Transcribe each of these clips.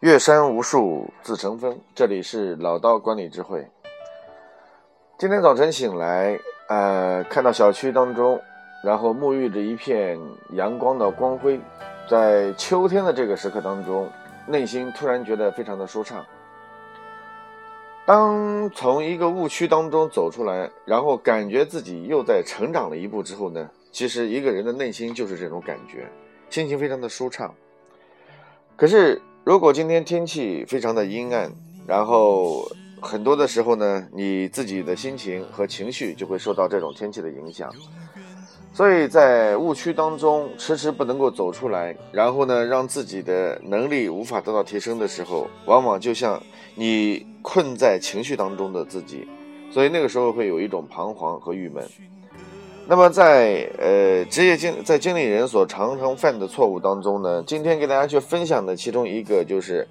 岳山无数自成峰，这里是老刀管理智慧。今天早晨醒来，呃，看到小区当中，然后沐浴着一片阳光的光辉，在秋天的这个时刻当中，内心突然觉得非常的舒畅。当从一个误区当中走出来，然后感觉自己又在成长了一步之后呢，其实一个人的内心就是这种感觉，心情非常的舒畅。可是。如果今天天气非常的阴暗，然后很多的时候呢，你自己的心情和情绪就会受到这种天气的影响，所以在误区当中迟迟不能够走出来，然后呢，让自己的能力无法得到提升的时候，往往就像你困在情绪当中的自己，所以那个时候会有一种彷徨和郁闷。那么在呃职业经在经理人所常常犯的错误当中呢，今天给大家去分享的其中一个就是，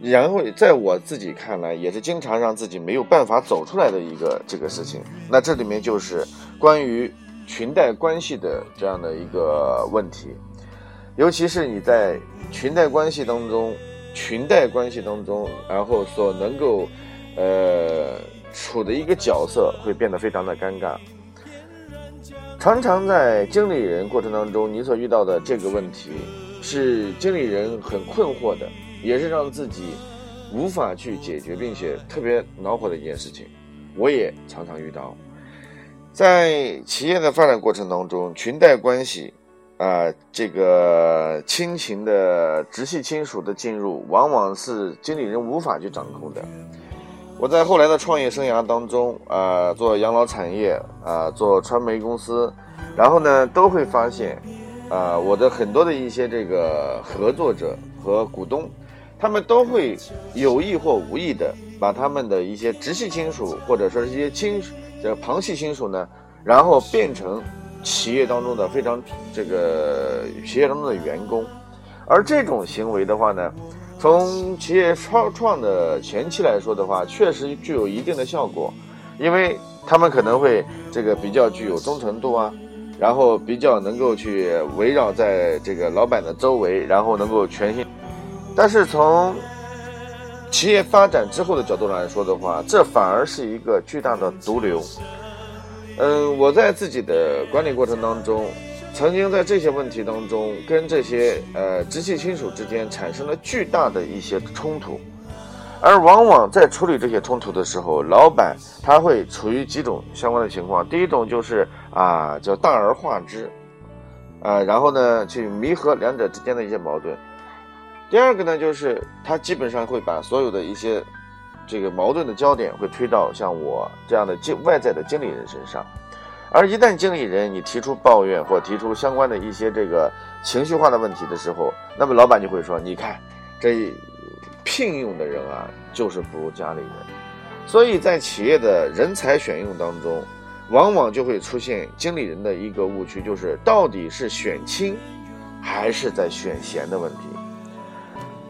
然后在我自己看来也是经常让自己没有办法走出来的一个这个事情。那这里面就是关于裙带关系的这样的一个问题，尤其是你在裙带关系当中，裙带关系当中，然后所能够呃处的一个角色会变得非常的尴尬。常常在经理人过程当中，你所遇到的这个问题，是经理人很困惑的，也是让自己无法去解决，并且特别恼火的一件事情。我也常常遇到，在企业的发展过程当中，裙带关系，啊，这个亲情的直系亲属的进入，往往是经理人无法去掌控的。我在后来的创业生涯当中，啊，做养老产业，啊，做传媒公司，然后呢，都会发现，啊，我的很多的一些这个合作者和股东，他们都会有意或无意的把他们的一些直系亲属或者说是一些亲这旁系亲属呢，然后变成企业当中的非常这个企业当中的员工，而这种行为的话呢。从企业创创的前期来说的话，确实具有一定的效果，因为他们可能会这个比较具有忠诚度啊，然后比较能够去围绕在这个老板的周围，然后能够全心。但是从企业发展之后的角度来说的话，这反而是一个巨大的毒瘤。嗯，我在自己的管理过程当中。曾经在这些问题当中，跟这些呃直系亲属之间产生了巨大的一些冲突，而往往在处理这些冲突的时候，老板他会处于几种相关的情况。第一种就是啊，叫大而化之，啊，然后呢去弥合两者之间的一些矛盾。第二个呢，就是他基本上会把所有的一些这个矛盾的焦点会推到像我这样的经外在的经理人身上。而一旦经理人你提出抱怨或提出相关的一些这个情绪化的问题的时候，那么老板就会说：“你看，这聘用的人啊，就是不如家里人。”所以在企业的人才选用当中，往往就会出现经理人的一个误区，就是到底是选亲还是在选贤的问题。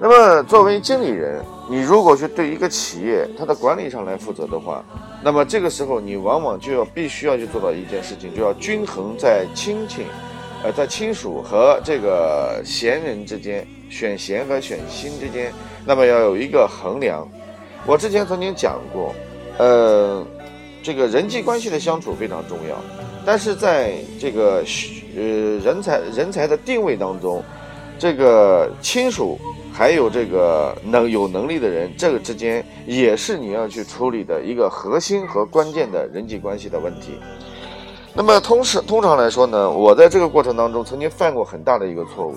那么作为经理人，你如果是对一个企业它的管理上来负责的话，那么这个时候，你往往就要必须要去做到一件事情，就要均衡在亲戚，呃，在亲属和这个贤人之间，选贤和选亲之间，那么要有一个衡量。我之前曾经讲过，呃，这个人际关系的相处非常重要，但是在这个呃人才人才的定位当中，这个亲属。还有这个能有能力的人，这个之间也是你要去处理的一个核心和关键的人际关系的问题。那么，通时通常来说呢，我在这个过程当中曾经犯过很大的一个错误，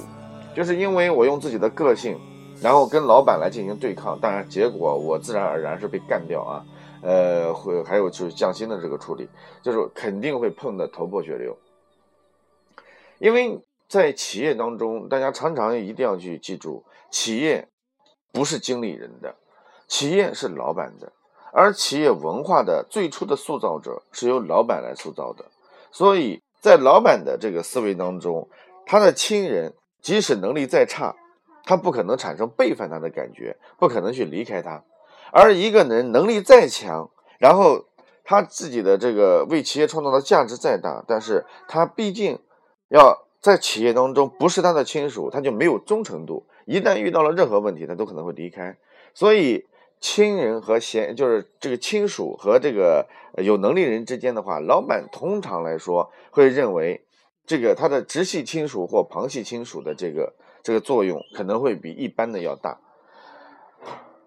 就是因为我用自己的个性，然后跟老板来进行对抗，当然结果我自然而然是被干掉啊。呃，会还有就是降薪的这个处理，就是肯定会碰得头破血流，因为。在企业当中，大家常常一定要去记住，企业不是经理人的，企业是老板的，而企业文化的最初的塑造者是由老板来塑造的。所以在老板的这个思维当中，他的亲人即使能力再差，他不可能产生背叛他的感觉，不可能去离开他。而一个人能力再强，然后他自己的这个为企业创造的价值再大，但是他毕竟要。在企业当中不是他的亲属，他就没有忠诚度。一旦遇到了任何问题，他都可能会离开。所以，亲人和贤就是这个亲属和这个有能力人之间的话，老板通常来说会认为，这个他的直系亲属或旁系亲属的这个这个作用可能会比一般的要大。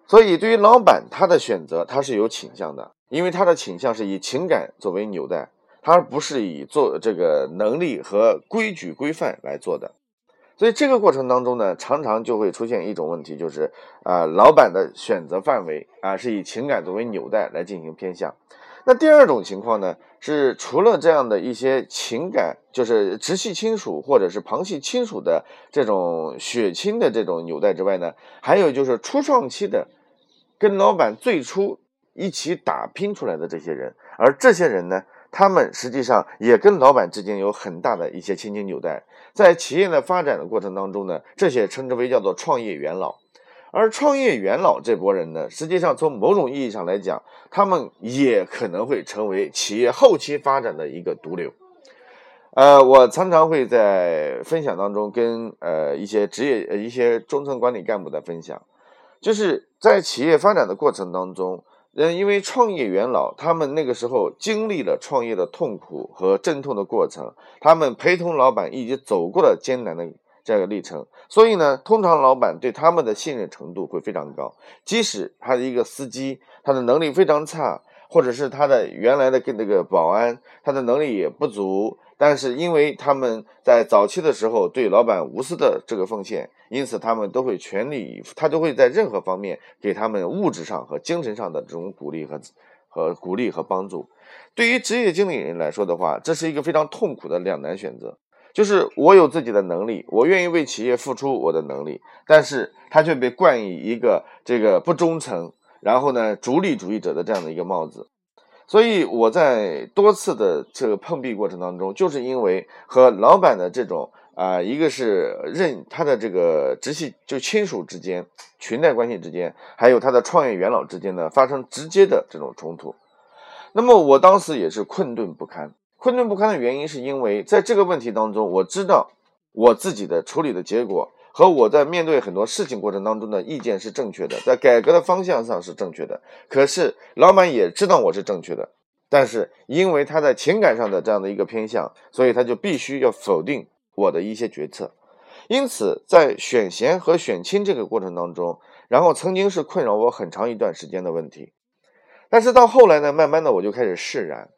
所以，对于老板他的选择，他是有倾向的，因为他的倾向是以情感作为纽带，他不是以做这个能力和规矩规范来做的。所以这个过程当中呢，常常就会出现一种问题，就是啊，老板的选择范围啊是以情感作为纽带来进行偏向。那第二种情况呢，是除了这样的一些情感，就是直系亲属或者是旁系亲属的这种血亲的这种纽带之外呢，还有就是初创期的，跟老板最初一起打拼出来的这些人，而这些人呢。他们实际上也跟老板之间有很大的一些亲情纽带，在企业的发展的过程当中呢，这些称之为叫做创业元老，而创业元老这波人呢，实际上从某种意义上来讲，他们也可能会成为企业后期发展的一个毒瘤。呃，我常常会在分享当中跟呃一些职业呃一些中层管理干部的分享，就是在企业发展的过程当中。嗯，因为创业元老他们那个时候经历了创业的痛苦和阵痛的过程，他们陪同老板一起走过了艰难的这个历程，所以呢，通常老板对他们的信任程度会非常高。即使他的一个司机，他的能力非常差，或者是他的原来的跟那个保安，他的能力也不足。但是，因为他们在早期的时候对老板无私的这个奉献，因此他们都会全力以赴，他都会在任何方面给他们物质上和精神上的这种鼓励和和鼓励和帮助。对于职业经理人来说的话，这是一个非常痛苦的两难选择，就是我有自己的能力，我愿意为企业付出我的能力，但是他却被冠以一个这个不忠诚，然后呢，逐利主义者的这样的一个帽子。所以我在多次的这个碰壁过程当中，就是因为和老板的这种啊，一个是认他的这个直系就亲属之间裙带关系之间，还有他的创业元老之间呢发生直接的这种冲突。那么我当时也是困顿不堪，困顿不堪的原因是因为在这个问题当中，我知道我自己的处理的结果。和我在面对很多事情过程当中的意见是正确的，在改革的方向上是正确的。可是老板也知道我是正确的，但是因为他在情感上的这样的一个偏向，所以他就必须要否定我的一些决策。因此，在选贤和选亲这个过程当中，然后曾经是困扰我很长一段时间的问题。但是到后来呢，慢慢的我就开始释然。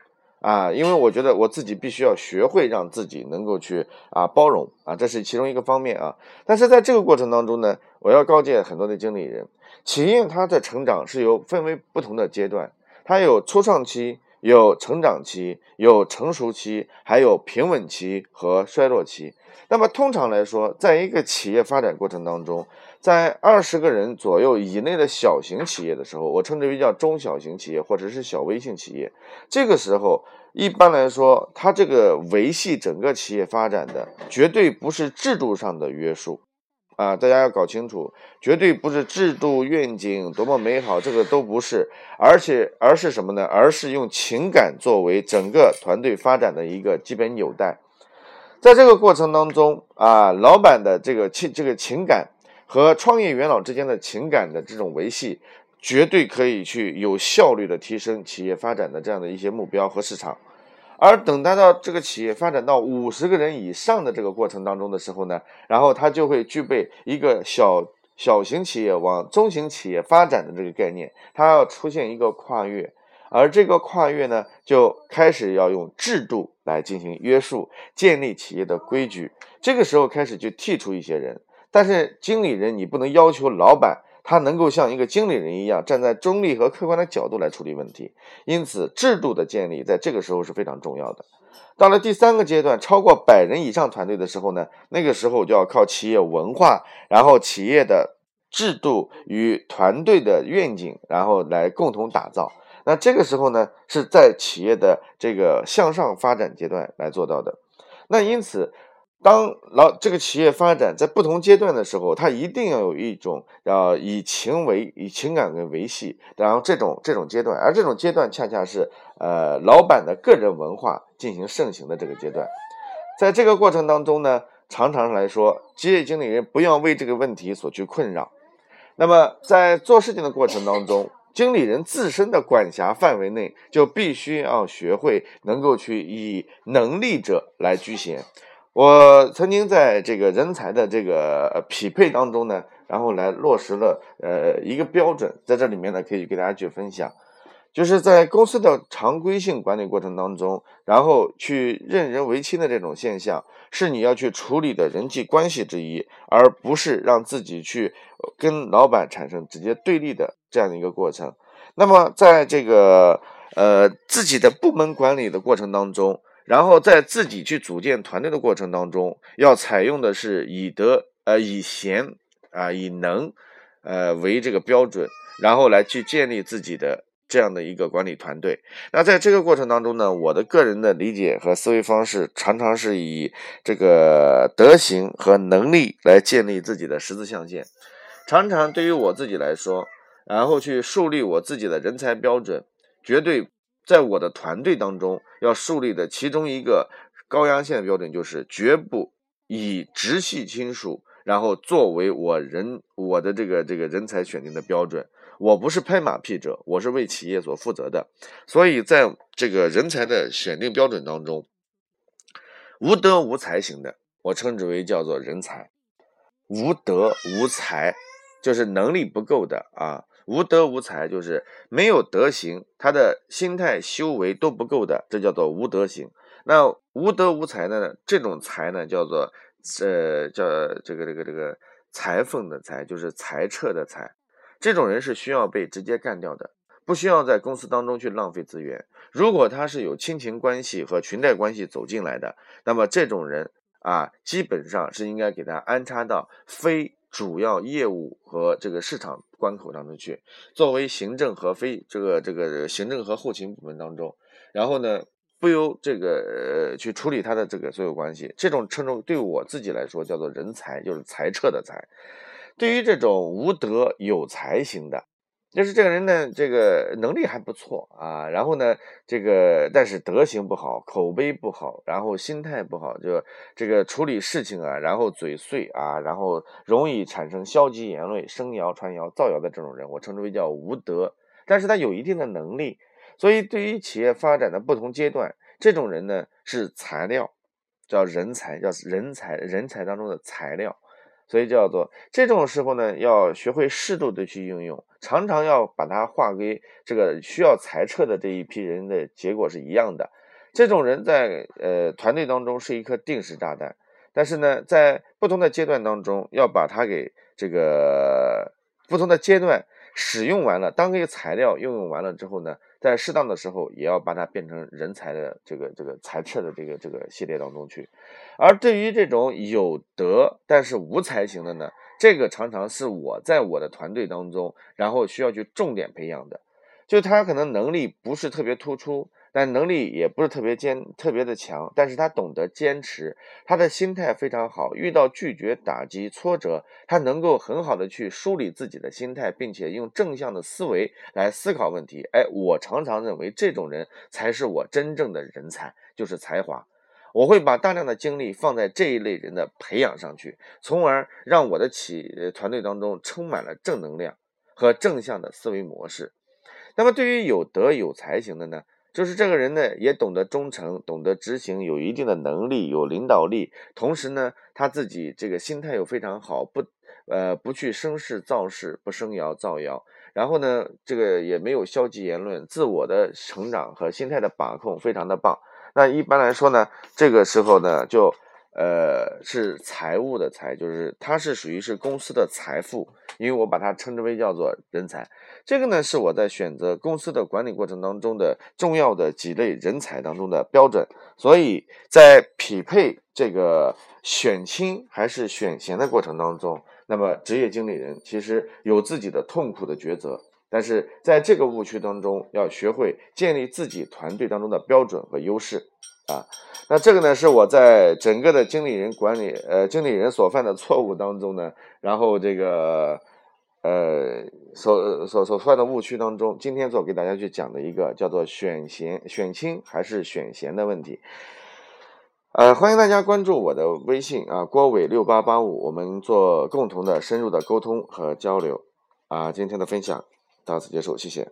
啊，因为我觉得我自己必须要学会让自己能够去啊包容啊，这是其中一个方面啊。但是在这个过程当中呢，我要告诫很多的经理人，企业它的成长是由分为不同的阶段，它有初创期、有成长期、有成熟期，还有平稳期和衰落期。那么通常来说，在一个企业发展过程当中，在二十个人左右以内的小型企业的时候，我称之为叫中小型企业或者是小微型企业。这个时候，一般来说，它这个维系整个企业发展的，绝对不是制度上的约束，啊，大家要搞清楚，绝对不是制度愿景多么美好，这个都不是，而且而是什么呢？而是用情感作为整个团队发展的一个基本纽带。在这个过程当中啊，老板的这个情这个情感和创业元老之间的情感的这种维系，绝对可以去有效率的提升企业发展的这样的一些目标和市场。而等待到这个企业发展到五十个人以上的这个过程当中的时候呢，然后它就会具备一个小小型企业往中型企业发展的这个概念，它要出现一个跨越。而这个跨越呢，就开始要用制度来进行约束，建立企业的规矩。这个时候开始就剔除一些人，但是经理人你不能要求老板他能够像一个经理人一样站在中立和客观的角度来处理问题。因此，制度的建立在这个时候是非常重要的。到了第三个阶段，超过百人以上团队的时候呢，那个时候就要靠企业文化，然后企业的制度与团队的愿景，然后来共同打造。那这个时候呢，是在企业的这个向上发展阶段来做到的。那因此，当老这个企业发展在不同阶段的时候，它一定要有一种要以情为以情感为维系，然后这种这种阶段，而这种阶段恰恰是呃老板的个人文化进行盛行的这个阶段。在这个过程当中呢，常常来说，职业经理人不要为这个问题所去困扰。那么在做事情的过程当中，经理人自身的管辖范围内，就必须要学会能够去以能力者来居先。我曾经在这个人才的这个匹配当中呢，然后来落实了呃一个标准，在这里面呢可以给大家去分享，就是在公司的常规性管理过程当中，然后去任人唯亲的这种现象，是你要去处理的人际关系之一，而不是让自己去跟老板产生直接对立的这样的一个过程。那么在这个呃自己的部门管理的过程当中。然后在自己去组建团队的过程当中，要采用的是以德呃以贤啊以能呃为这个标准，然后来去建立自己的这样的一个管理团队。那在这个过程当中呢，我的个人的理解和思维方式常常是以这个德行和能力来建立自己的十字象限。常常对于我自己来说，然后去树立我自己的人才标准，绝对。在我的团队当中，要树立的其中一个高压线的标准，就是绝不以直系亲属，然后作为我人我的这个这个人才选定的标准。我不是拍马屁者，我是为企业所负责的。所以在这个人才的选定标准当中，无德无才型的，我称之为叫做人才；无德无才，就是能力不够的啊。无德无才就是没有德行，他的心态修为都不够的，这叫做无德行。那无德无才呢？这种才呢，叫做呃叫这个这个这个裁缝的裁，就是裁撤的裁。这种人是需要被直接干掉的，不需要在公司当中去浪费资源。如果他是有亲情关系和裙带关系走进来的，那么这种人啊，基本上是应该给他安插到非。主要业务和这个市场关口当中去，作为行政和非这个这个行政和后勤部门当中，然后呢，不由这个呃去处理他的这个所有关系，这种称重对我自己来说叫做人才，就是裁撤的裁。对于这种无德有才型的。就是这个人呢，这个能力还不错啊，然后呢，这个但是德行不好，口碑不好，然后心态不好，就这个处理事情啊，然后嘴碎啊，然后容易产生消极言论，生谣传谣造谣的这种人，我称之为叫无德。但是他有一定的能力，所以对于企业发展的不同阶段，这种人呢是材料，叫人才，叫人才，人才当中的材料。所以叫做这种时候呢，要学会适度的去应用，常常要把它划归这个需要裁撤的这一批人的结果是一样的。这种人在呃团队当中是一颗定时炸弹，但是呢，在不同的阶段当中，要把它给这个不同的阶段使用完了，当一个材料应用完了之后呢。在适当的时候，也要把它变成人才的这个这个裁撤的这个这个系列当中去。而对于这种有德但是无才型的呢，这个常常是我在我的团队当中，然后需要去重点培养的。就他可能能力不是特别突出。但能力也不是特别坚特别的强，但是他懂得坚持，他的心态非常好。遇到拒绝、打击、挫折，他能够很好的去梳理自己的心态，并且用正向的思维来思考问题。哎，我常常认为这种人才是我真正的人才，就是才华。我会把大量的精力放在这一类人的培养上去，从而让我的企团队当中充满了正能量和正向的思维模式。那么，对于有德有才型的呢？就是这个人呢，也懂得忠诚，懂得执行，有一定的能力，有领导力。同时呢，他自己这个心态又非常好，不，呃，不去生事造事，不生谣造谣。然后呢，这个也没有消极言论，自我的成长和心态的把控非常的棒。那一般来说呢，这个时候呢，就。呃，是财务的财，就是它是属于是公司的财富，因为我把它称之为叫做人才。这个呢是我在选择公司的管理过程当中的重要的几类人才当中的标准。所以在匹配这个选亲还是选贤的过程当中，那么职业经理人其实有自己的痛苦的抉择。但是在这个误区当中，要学会建立自己团队当中的标准和优势。啊，那这个呢是我在整个的经理人管理，呃，经理人所犯的错误当中呢，然后这个，呃，所所所犯的误区当中，今天做给大家去讲的一个叫做选贤选亲还是选贤的问题。呃，欢迎大家关注我的微信啊，郭伟六八八五，我们做共同的深入的沟通和交流。啊，今天的分享到此结束，谢谢。